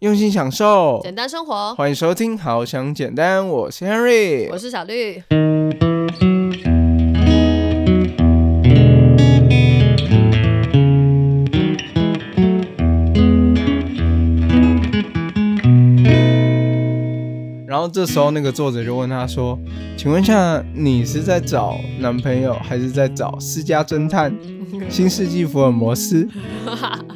用心享受，简单生活。欢迎收听《好想简单》，我是 Henry，我是小绿。然后这时候那个作者就问他说：“请问一下，你是在找男朋友，还是在找私家侦探？新世纪福尔摩斯？”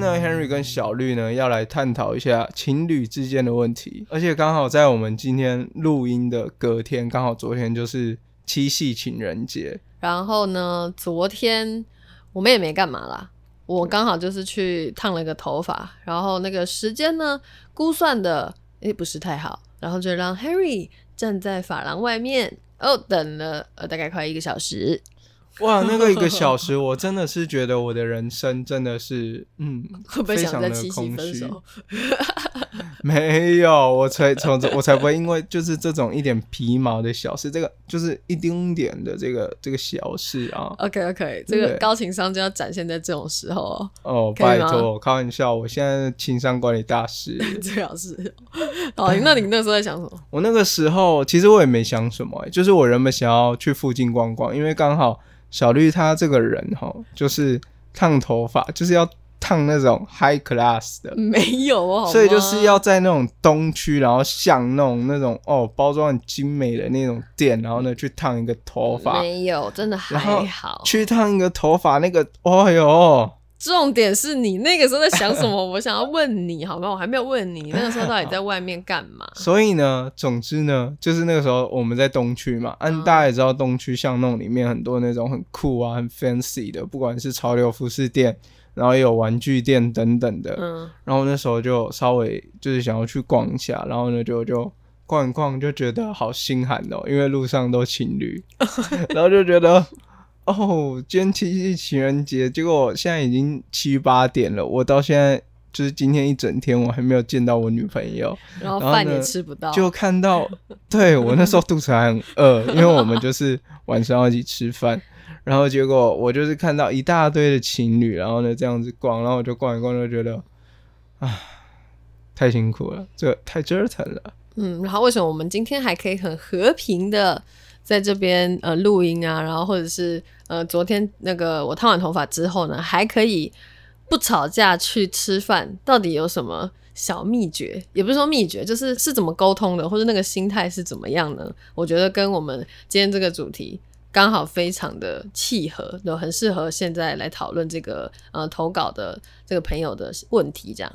呢，Henry 跟小绿呢要来探讨一下情侣之间的问题，而且刚好在我们今天录音的隔天，刚好昨天就是七夕情人节。然后呢，昨天我们也没干嘛啦。我刚好就是去烫了个头发，然后那个时间呢估算的诶不是太好，然后就让 Henry 站在发廊外面哦等了呃大概快一个小时。哇，那个一个小时，我真的是觉得我的人生真的是，嗯，会不会想在七夕分手？没有，我才从这，我才不会因为就是这种一点皮毛的小事，这个就是一丁点的这个这个小事啊。OK OK，这个高情商就要展现在这种时候哦。哦，拜托，开玩笑，我现在情商管理大师。最好是。哦，那你那时候在想什么？我那个时候其实我也没想什么，就是我原本想要去附近逛逛，因为刚好。小绿他这个人哈，就是烫头发，就是要烫那种 high class 的，没有哦，所以就是要在那种东区，然后像那种那种哦包装很精美的那种店，然后呢去烫一个头发，没有，真的还好，去烫一个头发那个，哦哟。重点是你那个时候在想什么？我想要问你，好吗？我还没有问你，那个时候到底在外面干嘛？所以呢，总之呢，就是那个时候我们在东区嘛，嗯，大家也知道东区巷弄里面很多那种很酷啊、很 fancy 的，不管是潮流服饰店，然后也有玩具店等等的，嗯，然后那时候就稍微就是想要去逛一下，然后呢就就逛一逛，就觉得好心寒哦，因为路上都情侣，然后就觉得。哦，今天七夕情人节，结果现在已经七八点了，我到现在就是今天一整天，我还没有见到我女朋友，然后饭也吃不到，就看到，对我那时候肚子还很饿，因为我们就是晚上要一起吃饭，然后结果我就是看到一大堆的情侣，然后呢这样子逛，然后我就逛一逛，就觉得，啊，太辛苦了，这太折腾了。嗯，然后为什么我们今天还可以很和平的？在这边呃录音啊，然后或者是呃昨天那个我烫完头发之后呢，还可以不吵架去吃饭，到底有什么小秘诀？也不是说秘诀，就是是怎么沟通的，或者那个心态是怎么样呢？我觉得跟我们今天这个主题刚好非常的契合，就很适合现在来讨论这个呃投稿的这个朋友的问题。这样，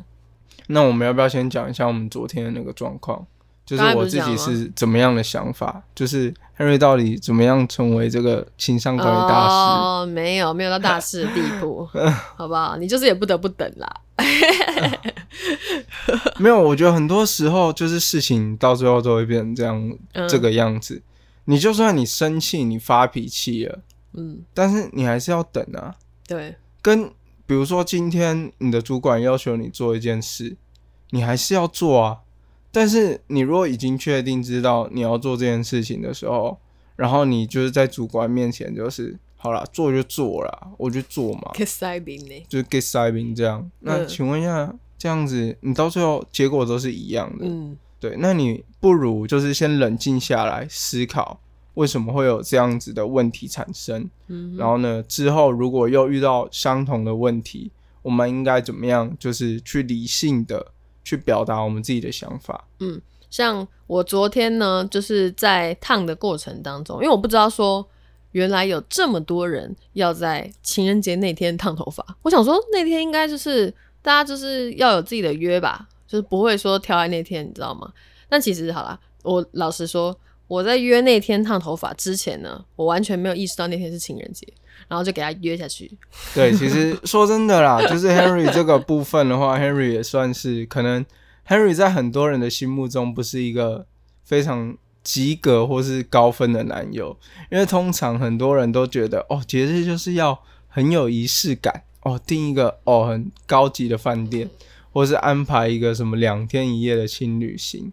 那我们要不要先讲一下我们昨天的那个状况？就是我自己是怎么样的想法？就是 Henry 到底怎么样成为这个情商管理大师？哦，没有，没有到大师的地步，好不好？你就是也不得不等啦。没有，我觉得很多时候就是事情到最后都会变成这样这个样子。你就算你生气，你发脾气了，嗯，但是你还是要等啊。对，跟比如说今天你的主管要求你做一件事，你还是要做啊。但是你如果已经确定知道你要做这件事情的时候，然后你就是在主管面前就是好了，做就做了，我就做嘛。get 塞宾呢？就是 get 塞宾这样。那请问一下，这样子你到最后结果都是一样的。嗯，对。那你不如就是先冷静下来思考，为什么会有这样子的问题产生？嗯，然后呢，之后如果又遇到相同的问题，我们应该怎么样？就是去理性的。去表达我们自己的想法。嗯，像我昨天呢，就是在烫的过程当中，因为我不知道说原来有这么多人要在情人节那天烫头发。我想说那天应该就是大家就是要有自己的约吧，就是不会说挑在那天，你知道吗？但其实好了，我老实说，我在约那天烫头发之前呢，我完全没有意识到那天是情人节。然后就给他约下去。对，其实 说真的啦，就是 Henry 这个部分的话，Henry 也算是可能 Henry 在很多人的心目中不是一个非常及格或是高分的男友，因为通常很多人都觉得哦，节日就是要很有仪式感哦，订一个哦很高级的饭店，或是安排一个什么两天一夜的轻旅行。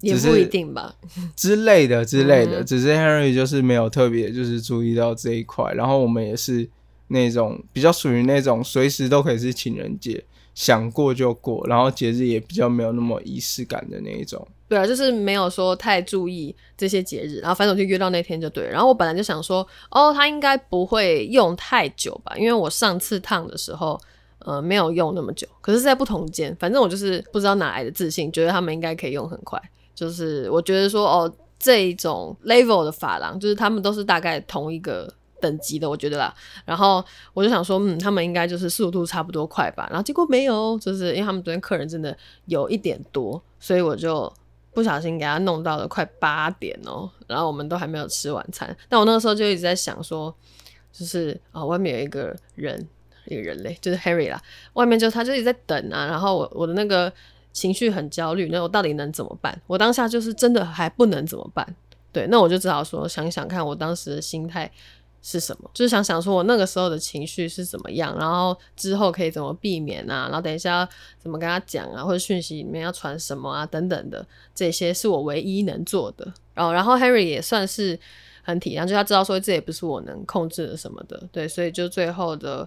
也不一定吧之类的之类的，嗯只是 Henry 就是没有特别就是注意到这一块，然后我们也是那种比较属于那种随时都可以是情人节，想过就过，然后节日也比较没有那么仪式感的那一种。对啊，就是没有说太注意这些节日，然后反正我就约到那天就对了。然后我本来就想说，哦，他应该不会用太久吧，因为我上次烫的时候，呃，没有用那么久。可是，在不同间，反正我就是不知道哪来的自信，觉得他们应该可以用很快。就是我觉得说，哦，这一种 level 的发廊，就是他们都是大概同一个等级的，我觉得啦。然后我就想说，嗯，他们应该就是速度差不多快吧。然后结果没有，就是因为他们昨天客人真的有一点多，所以我就不小心给他弄到了快八点哦。然后我们都还没有吃晚餐，但我那个时候就一直在想说，就是啊、外面有一个人，一个人类，就是 Harry 啦，外面就他就一直在等啊。然后我我的那个情绪很焦虑，那我到底能怎么办？我当下就是真的还不能怎么办？对，那我就只好说想想看，我当时的心态是什么，就是想想说我那个时候的情绪是怎么样，然后之后可以怎么避免啊，然后等一下怎么跟他讲啊，或者讯息里面要传什么啊等等的，这些是我唯一能做的。然后，然后 Harry 也算是很体谅，就他知道说这也不是我能控制的什么的，对，所以就最后的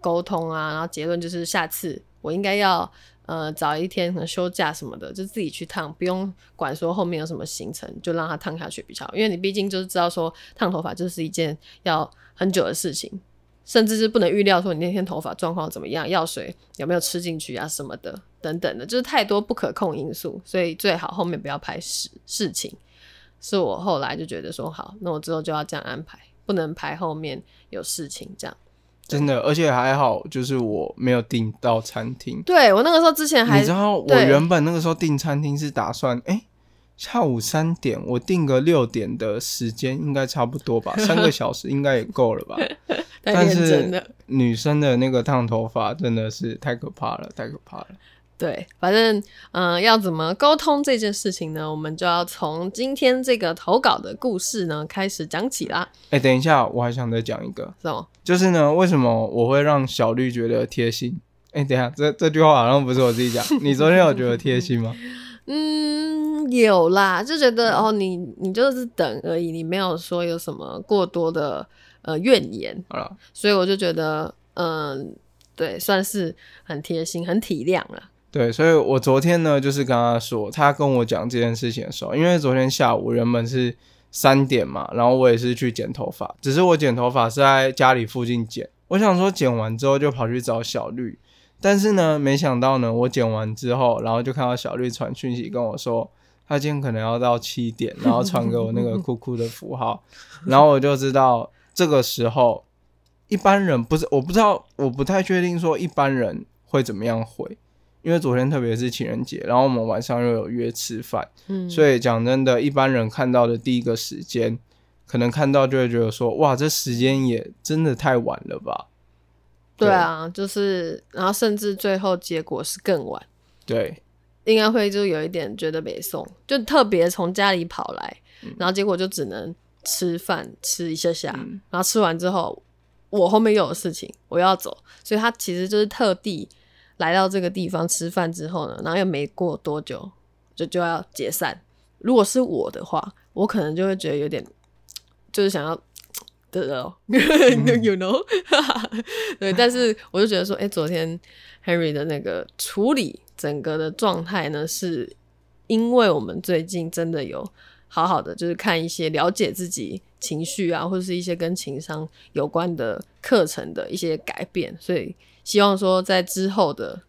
沟通啊，然后结论就是下次我应该要呃找一天可能休假什么的，就自己去烫，不用管说后面有什么行程，就让他烫下去比较好。因为你毕竟就是知道说烫头发就是一件要很久的事情，甚至是不能预料说你那天头发状况怎么样，药水有没有吃进去啊什么的等等的，就是太多不可控因素，所以最好后面不要排事事情。是我后来就觉得说好，那我之后就要这样安排，不能排后面有事情这样。真的，而且还好，就是我没有订到餐厅。对我那个时候之前还你知道，我原本那个时候订餐厅是打算，哎、下午三点，我订个六点的时间应该差不多吧，三个小时应该也够了吧？但是。女生的那个烫头发真的是太可怕了，太可怕了。对，反正嗯、呃要怎么沟通这件事情呢？我们就要从今天这个投稿的故事呢开始讲起啦。哎、等一下，我还想再讲一个，什么？就是呢，为什么我会让小绿觉得贴心？哎、等一下，这这句话好像不是我自己讲，你昨天有觉得贴心吗？嗯，有啦，就觉得哦，你你就是等而已，你没有说有什么过多的呃怨言，好了，所以我就觉得嗯、对，算是很贴心、很体谅了。对，所以我昨天呢，就是跟他说，他跟我讲这件事情的时候，因为昨天下午原本是三点嘛，然后我也是去剪头发，只是我剪头发是在家里附近剪，我想说剪完之后就跑去找小绿，但是呢，没想到呢，我剪完之后，然后就看到小绿传讯息跟我说，他今天可能要到七点，然后传给我那个 酷酷的符号，然后我就知道这个时候一般人不是，我不知道，我不太确定说一般人会怎么样回。因为昨天特别是情人节，然后我们晚上又有约吃饭，嗯，所以讲真的，一般人看到的第一个时间，可能看到就会觉得说，哇，这时间也真的太晚了吧？对啊，就是，然后甚至最后结果是更晚。对，应该会就有一点觉得没送，就特别从家里跑来，然后结果就只能吃饭吃一下下，嗯。然后吃完之后，我后面又有事情，我要走，所以他其实就是特地来到这个地方吃饭之后呢，然后又没过多久就就要解散。如果是我的话，我可能就会觉得有点，就是想要。的哦，you know，对，但是我就觉得说，哎、昨天 Henry 的那个处理整个的状态呢，是因为我们最近真的有好好的就是看一些了解自己情绪啊，或者是一些跟情商有关的课程的一些改变，所以希望说在之后的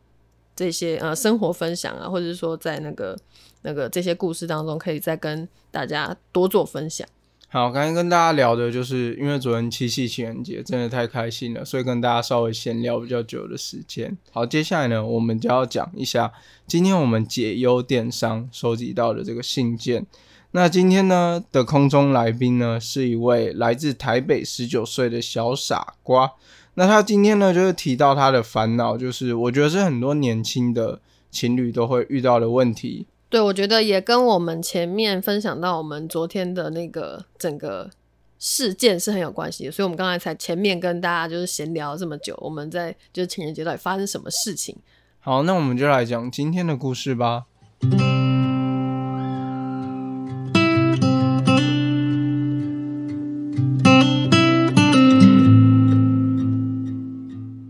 这些呃生活分享啊，或者是说在那个那个这些故事当中，可以再跟大家多做分享。好，刚才跟大家聊的就是，因为昨天七夕情人节真的太开心了，所以跟大家稍微闲聊比较久的时间。好，接下来呢，我们就要讲一下今天我们解忧电商收集到的这个信件。那今天呢的空中来宾呢，是一位来自台北十九岁的小傻瓜。那他今天呢，就是提到他的烦恼，就是我觉得是很多年轻的情侣都会遇到的问题。对，我觉得也跟我们前面分享到我们昨天的那个整个事件是很有关系的，所以我们刚才才前面跟大家就是闲聊这么久，我们在就是情人节到底发生什么事情？好，那我们就来讲今天的故事吧。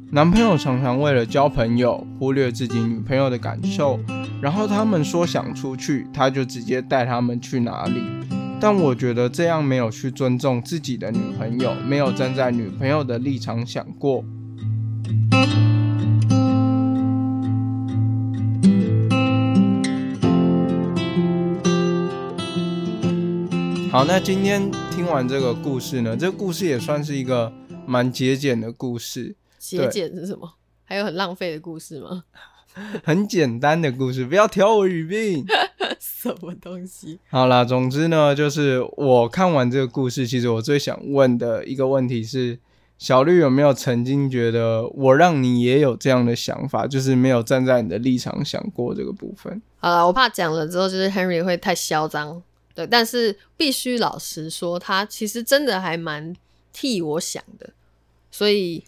男朋友常常为了交朋友忽略自己女朋友的感受，然后他们说想出去，他就直接带他们去哪里。但我觉得这样没有去尊重自己的女朋友，没有站在女朋友的立场想过。好，那今天听完这个故事呢，这故事也算是一个蛮节俭的故事。节俭是什么？还有很浪费的故事吗？很简单的故事，不要挑我语病。什么东西？好啦，总之呢，就是我看完这个故事，其实我最想问的一个问题是：小绿有没有曾经觉得我让你也有这样的想法，就是没有站在你的立场想过这个部分？好了，我怕讲了之后，就是 Henry 会太嚣张。对，但是必须老实说，他其实真的还蛮替我想的，所以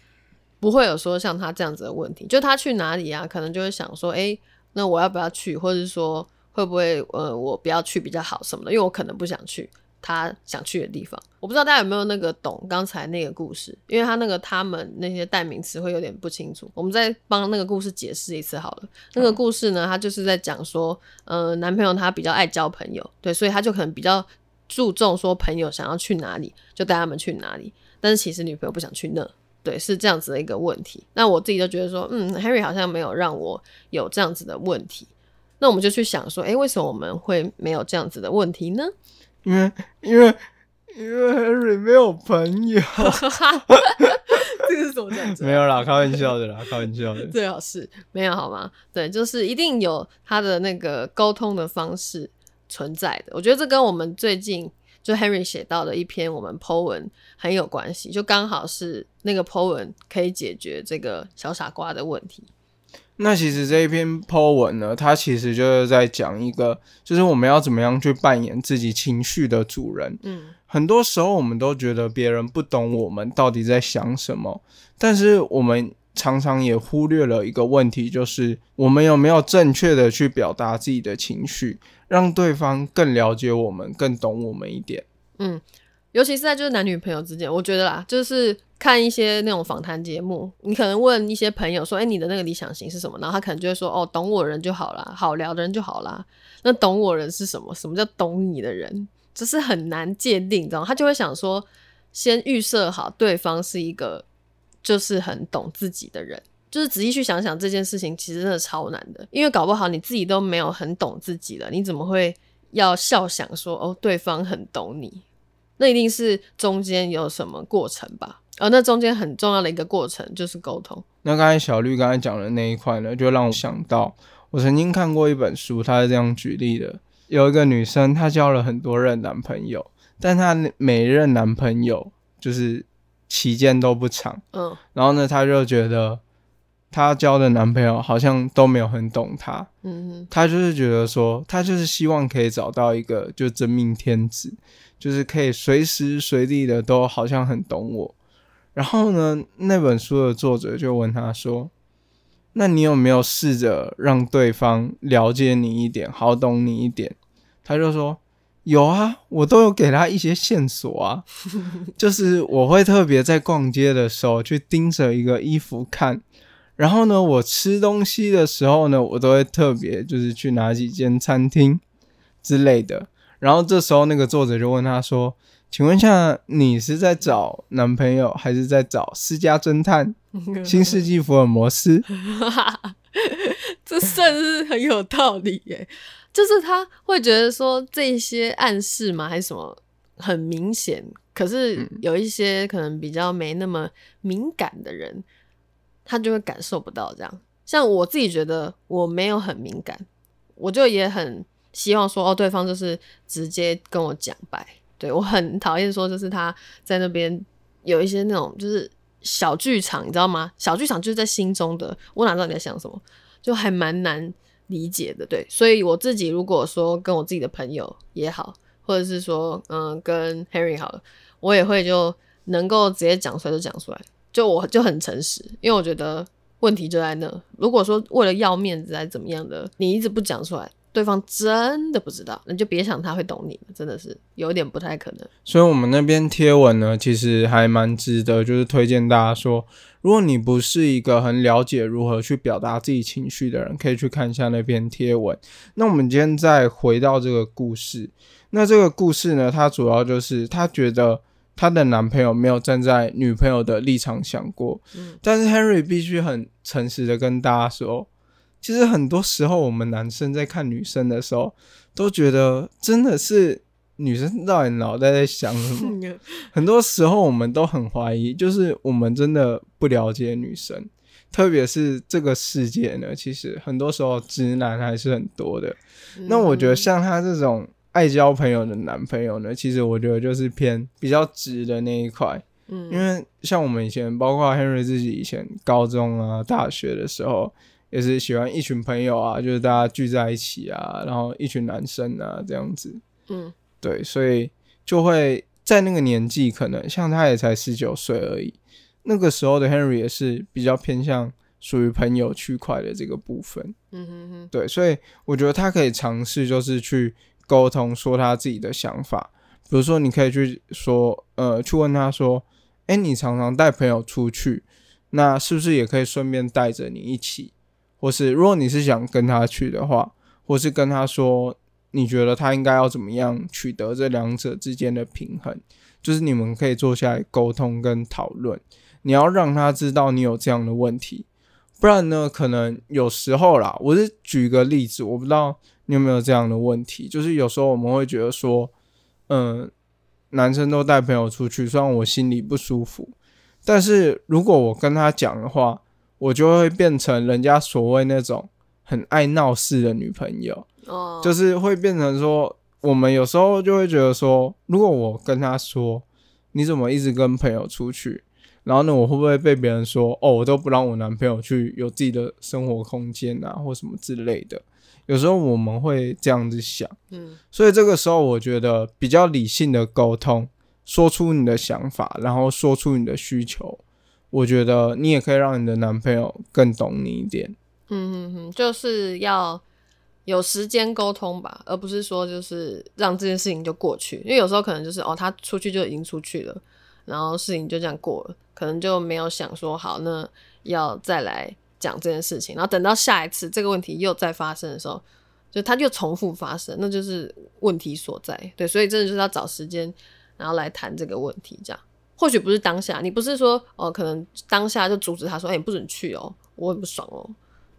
不会有说像他这样子的问题。就他去哪里啊，可能就会想说，哎，那我要不要去，或者是说会不会呃，我不要去比较好什么的，因为我可能不想去。他想去的地方，我不知道大家有没有那个懂刚才那个故事，因为他那个他们那些代名词会有点不清楚。我们再帮那个故事解释一次好了。那个故事呢，他就是在讲说，呃，男朋友他比较爱交朋友，对，所以他就可能比较注重说朋友想要去哪里就带他们去哪里，但是其实女朋友不想去那，对，是这样子的一个问题。那我自己就觉得说，嗯，Harry 好像没有让我有这样子的问题，那我们就去想说，诶，为什么我们会没有这样子的问题呢？因为因为因为 Harry 没有朋友，这个是怎么讲？没有啦，开玩笑的啦，开玩笑的。最好是没有好吗？对，就是一定有他的那个沟通的方式存在的。我觉得这跟我们最近就 Henry 写到的一篇我们 Po 文很有关系，就刚好是那个 Po 文可以解决这个小傻瓜的问题。那其实这一篇 po 文呢，它其实就是在讲一个，就是我们要怎么样去扮演自己情绪的主人。嗯，很多时候我们都觉得别人不懂我们到底在想什么，但是我们常常也忽略了一个问题，就是我们有没有正确的去表达自己的情绪，让对方更了解我们，更懂我们一点。嗯，尤其是在就是男女朋友之间，我觉得啦，就是。看一些那种访谈节目，你可能问一些朋友说：“哎，你的那个理想型是什么？”然后他可能就会说：“哦，懂我人就好啦，好聊的人就好啦。”那懂我人是什么？什么叫懂你的人？这是很难界定，你知道吗？他就会想说，先预设好对方是一个就是很懂自己的人，就是仔细去想想这件事情，其实真的超难的，因为搞不好你自己都没有很懂自己了，你怎么会要笑想说哦，对方很懂你？那一定是中间有什么过程吧？而那中间很重要的一个过程就是沟通。那刚才小绿刚才讲的那一块呢，就让我想到，我曾经看过一本书，他是这样举例的：有一个女生，她交了很多任男朋友，但她每任男朋友就是期间都不长。嗯，然后呢，她就觉得她交的男朋友好像都没有很懂她。嗯哼，她就是觉得说，她就是希望可以找到一个就真命天子，就是可以随时随地的都好像很懂我。然后呢，那本书的作者就问她说：“那你有没有试着让对方了解你一点，好懂你一点？”他就说：“有啊，我都有给他一些线索啊，就是我会特别在逛街的时候去盯着一个衣服看，然后呢，我吃东西的时候呢，我都会特别就是去哪几间餐厅之类的。然后这时候那个作者就问他说。”请问一下，你是在找男朋友，还是在找私家侦探？新世纪福尔摩斯，这算是很有道理耶。就是他会觉得说这些暗示嘛，还是什么很明显。可是有一些可能比较没那么敏感的人，他就会感受不到这样。像我自己觉得我没有很敏感，我就也很希望说哦，对方就是直接跟我讲白。对我很讨厌说，就是他在那边有一些那种就是小剧场，你知道吗？小剧场就是在心中的，我哪知道你在想什么，就还蛮难理解的。对，所以我自己如果说跟我自己的朋友也好，或者是说嗯跟 Harry 好了，我也会就能够直接讲出来就讲出来，就我就很诚实，因为我觉得问题就在那。如果说为了要面子还怎么样的，你一直不讲出来，对方真的不知道，那就别想他会懂你，真的是有点不太可能。所以，我们那边贴文呢，其实还蛮值得，就是推荐大家说，如果你不是一个很了解如何去表达自己情绪的人，可以去看一下那篇贴文。那我们今天再回到这个故事，那这个故事呢，它主要就是他觉得他的男朋友没有站在女朋友的立场想过，嗯但是 Henry 必须很诚实的跟大家说。其实很多时候，我们男生在看女生的时候，都觉得真的是女生到底脑袋在想什么。很多时候，我们都很怀疑，就是我们真的不了解女生，特别是这个世界呢，其实很多时候直男还是很多的。那我觉得像他这种爱交朋友的男朋友呢，其实我觉得就是偏比较直的那一块。嗯，因为像我们以前，包括 Henry 自己以前高中啊、大学的时候，也是喜欢一群朋友啊，就是大家聚在一起啊，然后一群男生啊这样子。嗯对，所以就会在那个年纪，可能像他也才十九岁而已，那个时候的 Henry 也是比较偏向属于朋友区块的这个部分。嗯哼哼，对，所以我觉得他可以尝试，就是去沟通，说他自己的想法。比如说，你可以去说，呃，去问他说，哎，你常常带朋友出去，那是不是也可以顺便带着你一起？或是如果你是想跟他去的话，或是跟他说，你觉得他应该要怎么样取得这两者之间的平衡？就是你们可以坐下来沟通跟讨论。你要让他知道你有这样的问题，不然呢，可能有时候啦，我是举个例子，我不知道你有没有这样的问题，就是有时候我们会觉得说，嗯，男生都带朋友出去，虽然我心里不舒服，但是如果我跟他讲的话，我就会变成人家所谓那种很爱闹事的女朋友，哦，就是会变成说，我们有时候就会觉得说，如果我跟他说，你怎么一直跟朋友出去？然后呢，我会不会被别人说，哦，我都不让我男朋友去有自己的生活空间啊，或什么之类的？有时候我们会这样子想，嗯所以这个时候我觉得比较理性的沟通，说出你的想法，然后说出你的需求，我觉得你也可以让你的男朋友更懂你一点。嗯嗯嗯，就是要有时间沟通吧，而不是说就是让这件事情就过去，因为有时候可能就是哦，他出去就已经出去了，然后事情就这样过了，可能就没有想说好，那要再来讲这件事情，然后等到下一次这个问题又再发生的时候，就它就重复发生，那就是问题所在。对，所以真的就是要找时间，然后来谈这个问题，这样。或许不是当下，你不是说哦，可能当下就阻止他说，哎、你不准去哦，我很不爽哦，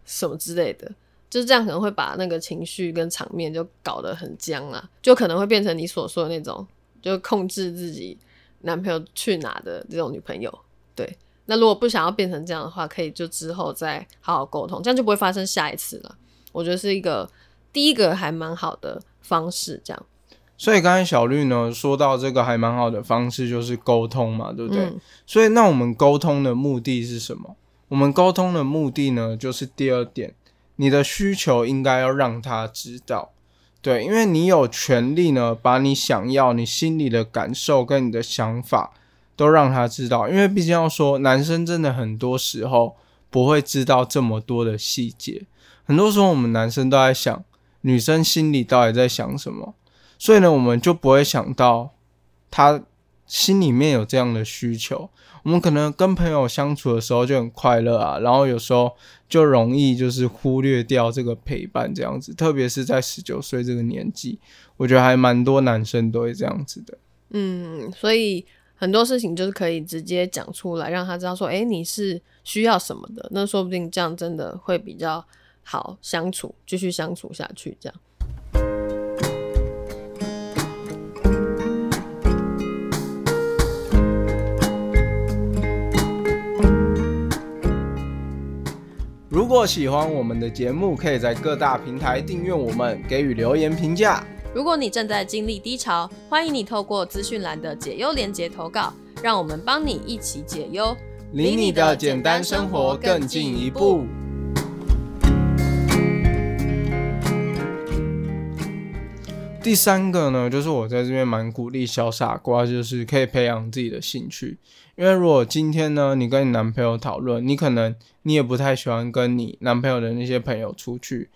什么之类的，就是这样可能会把那个情绪跟场面就搞得很僵啊，就可能会变成你所说的那种，就控制自己男朋友去哪的这种女朋友。对，那如果不想要变成这样的话，可以就之后再好好沟通，这样就不会发生下一次了。我觉得是一个第一个还蛮好的方式，这样。所以刚才小绿呢说到这个还蛮好的方式，就是沟通嘛，对不对？嗯所以那我们沟通的目的是什么？我们沟通的目的呢，就是第二点，你的需求应该要让他知道，对，因为你有权利呢，把你想要、你心里的感受跟你的想法都让他知道，因为毕竟要说，男生真的很多时候不会知道这么多的细节，很多时候我们男生都在想女生心里到底在想什么，所以呢，我们就不会想到他心里面有这样的需求。我们可能跟朋友相处的时候就很快乐啊，然后有时候就容易就是忽略掉这个陪伴这样子，特别是在十九岁这个年纪，我觉得还蛮多男生都会这样子的。嗯，所以很多事情就是可以直接讲出来，让他知道说，哎、你是需要什么的，那说不定这样真的会比较好相处，继续相处下去，这样。如果喜欢我们的节目，可以在各大平台订阅我们，给予留言评价。如果你正在经历低潮，欢迎你透过资讯栏的解忧连结投稿，让我们帮你一起解忧，离你的简单生活更进一步。第三个呢，就是我在这边蛮鼓励小傻瓜，就是可以培养自己的兴趣。因为如果今天呢，你跟你男朋友讨论，你可能你也不太喜欢跟你男朋友的那些朋友出去，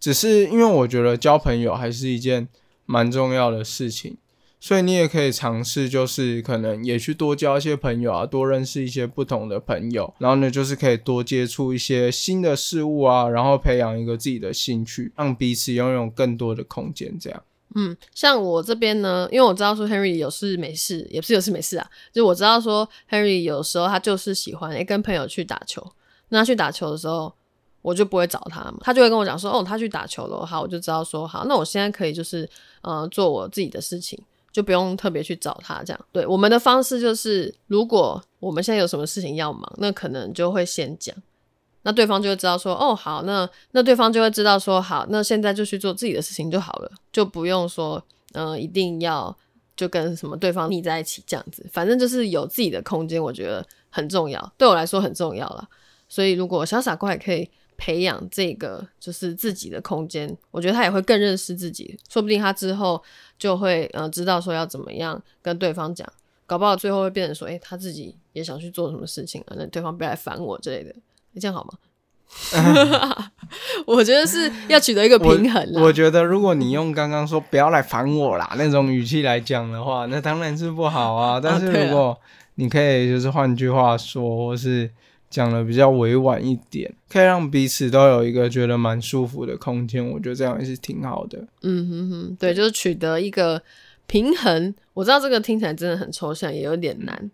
只是因为我觉得交朋友还是一件蛮重要的事情，所以你也可以尝试，就是可能也去多交一些朋友啊，多认识一些不同的朋友，然后呢，就是可以多接触一些新的事物啊，然后培养一个自己的兴趣，让彼此拥有更多的空间，这样。嗯，像我这边呢，因为我知道说 Henry 有事没事，也不是有事没事啊，就我知道说 Henry 有时候他就是喜欢诶跟朋友去打球，那他去打球的时候，我就不会找他嘛，他就会跟我讲说，哦，他去打球了，好，我就知道说，好，那我现在可以就是呃做我自己的事情，就不用特别去找他这样。对，我们的方式就是，如果我们现在有什么事情要忙，那可能就会先讲。那对方就会知道说，哦，好，那那对方就会知道说，好，那现在就去做自己的事情就好了，就不用说，嗯、一定要就跟什么对方腻在一起这样子，反正就是有自己的空间，我觉得很重要，对我来说很重要啦。所以如果小傻瓜也可以培养这个就是自己的空间，我觉得他也会更认识自己，说不定他之后就会呃知道说要怎么样跟对方讲，搞不好最后会变成说，诶、他自己也想去做什么事情啊，那对方不要来烦我之类的。这样好吗？我觉得是要取得一个平衡啦。我觉得如果你用刚刚说不要来烦我啦那种语气来讲的话，那当然是不好啊。但是如果你可以就是换句话说，或是讲的比较委婉一点，可以让彼此都有一个觉得蛮舒服的空间，我觉得这样也是挺好的。嗯哼哼，对，就是取得一个平衡。我知道这个听起来真的很抽象，也有点难，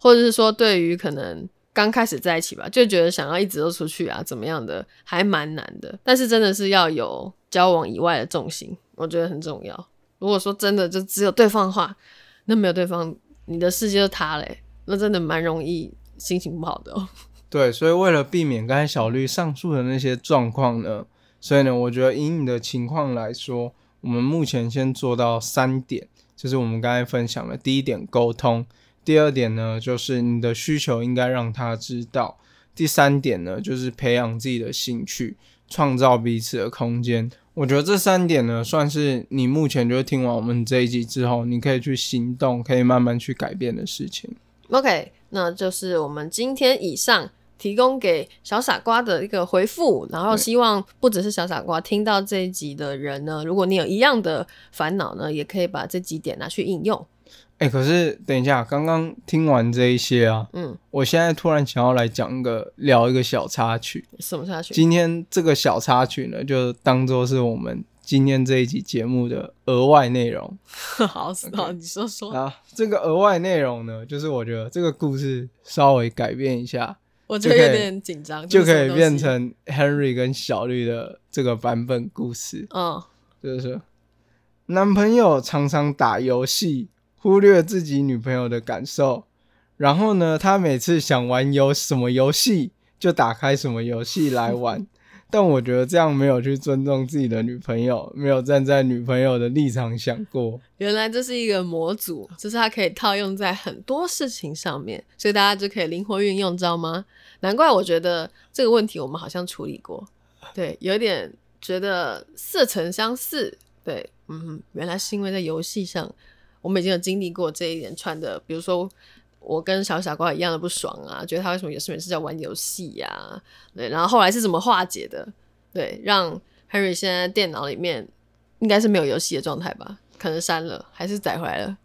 或者是说对于可能刚开始在一起吧，就觉得想要一直都出去啊，怎么样的，还蛮难的。但是真的是要有交往以外的重心，我觉得很重要。如果说真的就只有对方的话，那没有对方，你的世界就塌了、那真的蛮容易心情不好的哦。对，所以为了避免刚才小绿上述的那些状况呢，所以呢，我觉得以你的情况来说，我们目前先做到三点，就是我们刚才分享的第一点沟通，第二点呢就是你的需求应该让他知道，第三点呢就是培养自己的兴趣，创造彼此的空间。我觉得这三点呢，算是你目前就是听完我们这一集之后，你可以去行动，可以慢慢去改变的事情。OK，那就是我们今天以上提供给小傻瓜的一个回复，然后希望不只是小傻瓜听到这一集的人呢，如果你有一样的烦恼呢，也可以把这几点拿去应用。哎、可是等一下，刚刚听完这一些啊，嗯，我现在突然想要来讲一个聊一个小插曲。什么插曲？今天这个小插曲呢，就当做是我们今天这一集节目的额外内容 好，好，你说说，啊。这个额外内容呢，就是我觉得这个故事稍微改变一下，我觉得有点紧张，就可以变，成 Henry 跟小绿的这个版本故事。嗯，就是，男朋友常常打游戏，忽略自己女朋友的感受。然后呢，他每次想玩游什么游戏，就打开什么游戏来玩。但我觉得这样没有去尊重自己的女朋友，没有站在女朋友的立场想过。原来这是一个模组，就是它可以套用在很多事情上面，所以大家就可以灵活运用，知道吗？难怪我觉得这个问题我们好像处理过，对，有点觉得似曾相似。对，嗯哼，原来是因为在游戏上，我们已经有经历过这一连串的，比如说我跟小傻瓜一样的不爽啊，觉得他为什么有事没事在玩游戏呀？对，然后后来是怎么化解的？对，让 Henry 现在电脑里面应该是没有游戏的状态吧？可能删了，还是载回来了？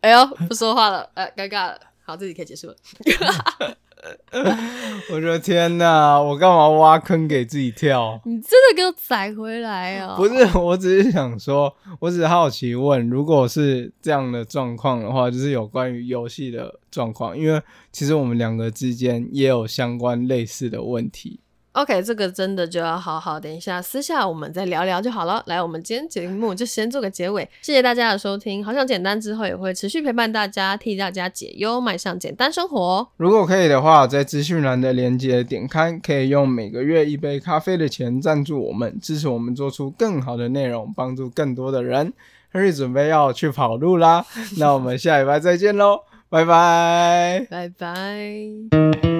哎呦，不说话了，哎，尴尬了。好，这集可以结束了。我说天哪，我干嘛挖坑给自己跳？你真的给我宰回来哦！不是，我只是想说，我只是好奇问，如果是这样的状况的话，就是有关于游戏的状况，因为其实我们两个之间也有相关类似的问题。OK，这个真的就要好好等一下私下我们再聊聊就好了。来，我们今天节目就先做个结尾，谢谢大家的收听。好想简单之后也会持续陪伴大家，替大家解忧，迈向简单生活。如果可以的话，在资讯栏的链接点开，可以用每个月一杯咖啡的钱赞助我们，支持我们做出更好的内容，帮助更多的人。Henry 准备要去跑路啦，那我们下礼拜再见喽，拜拜。拜拜。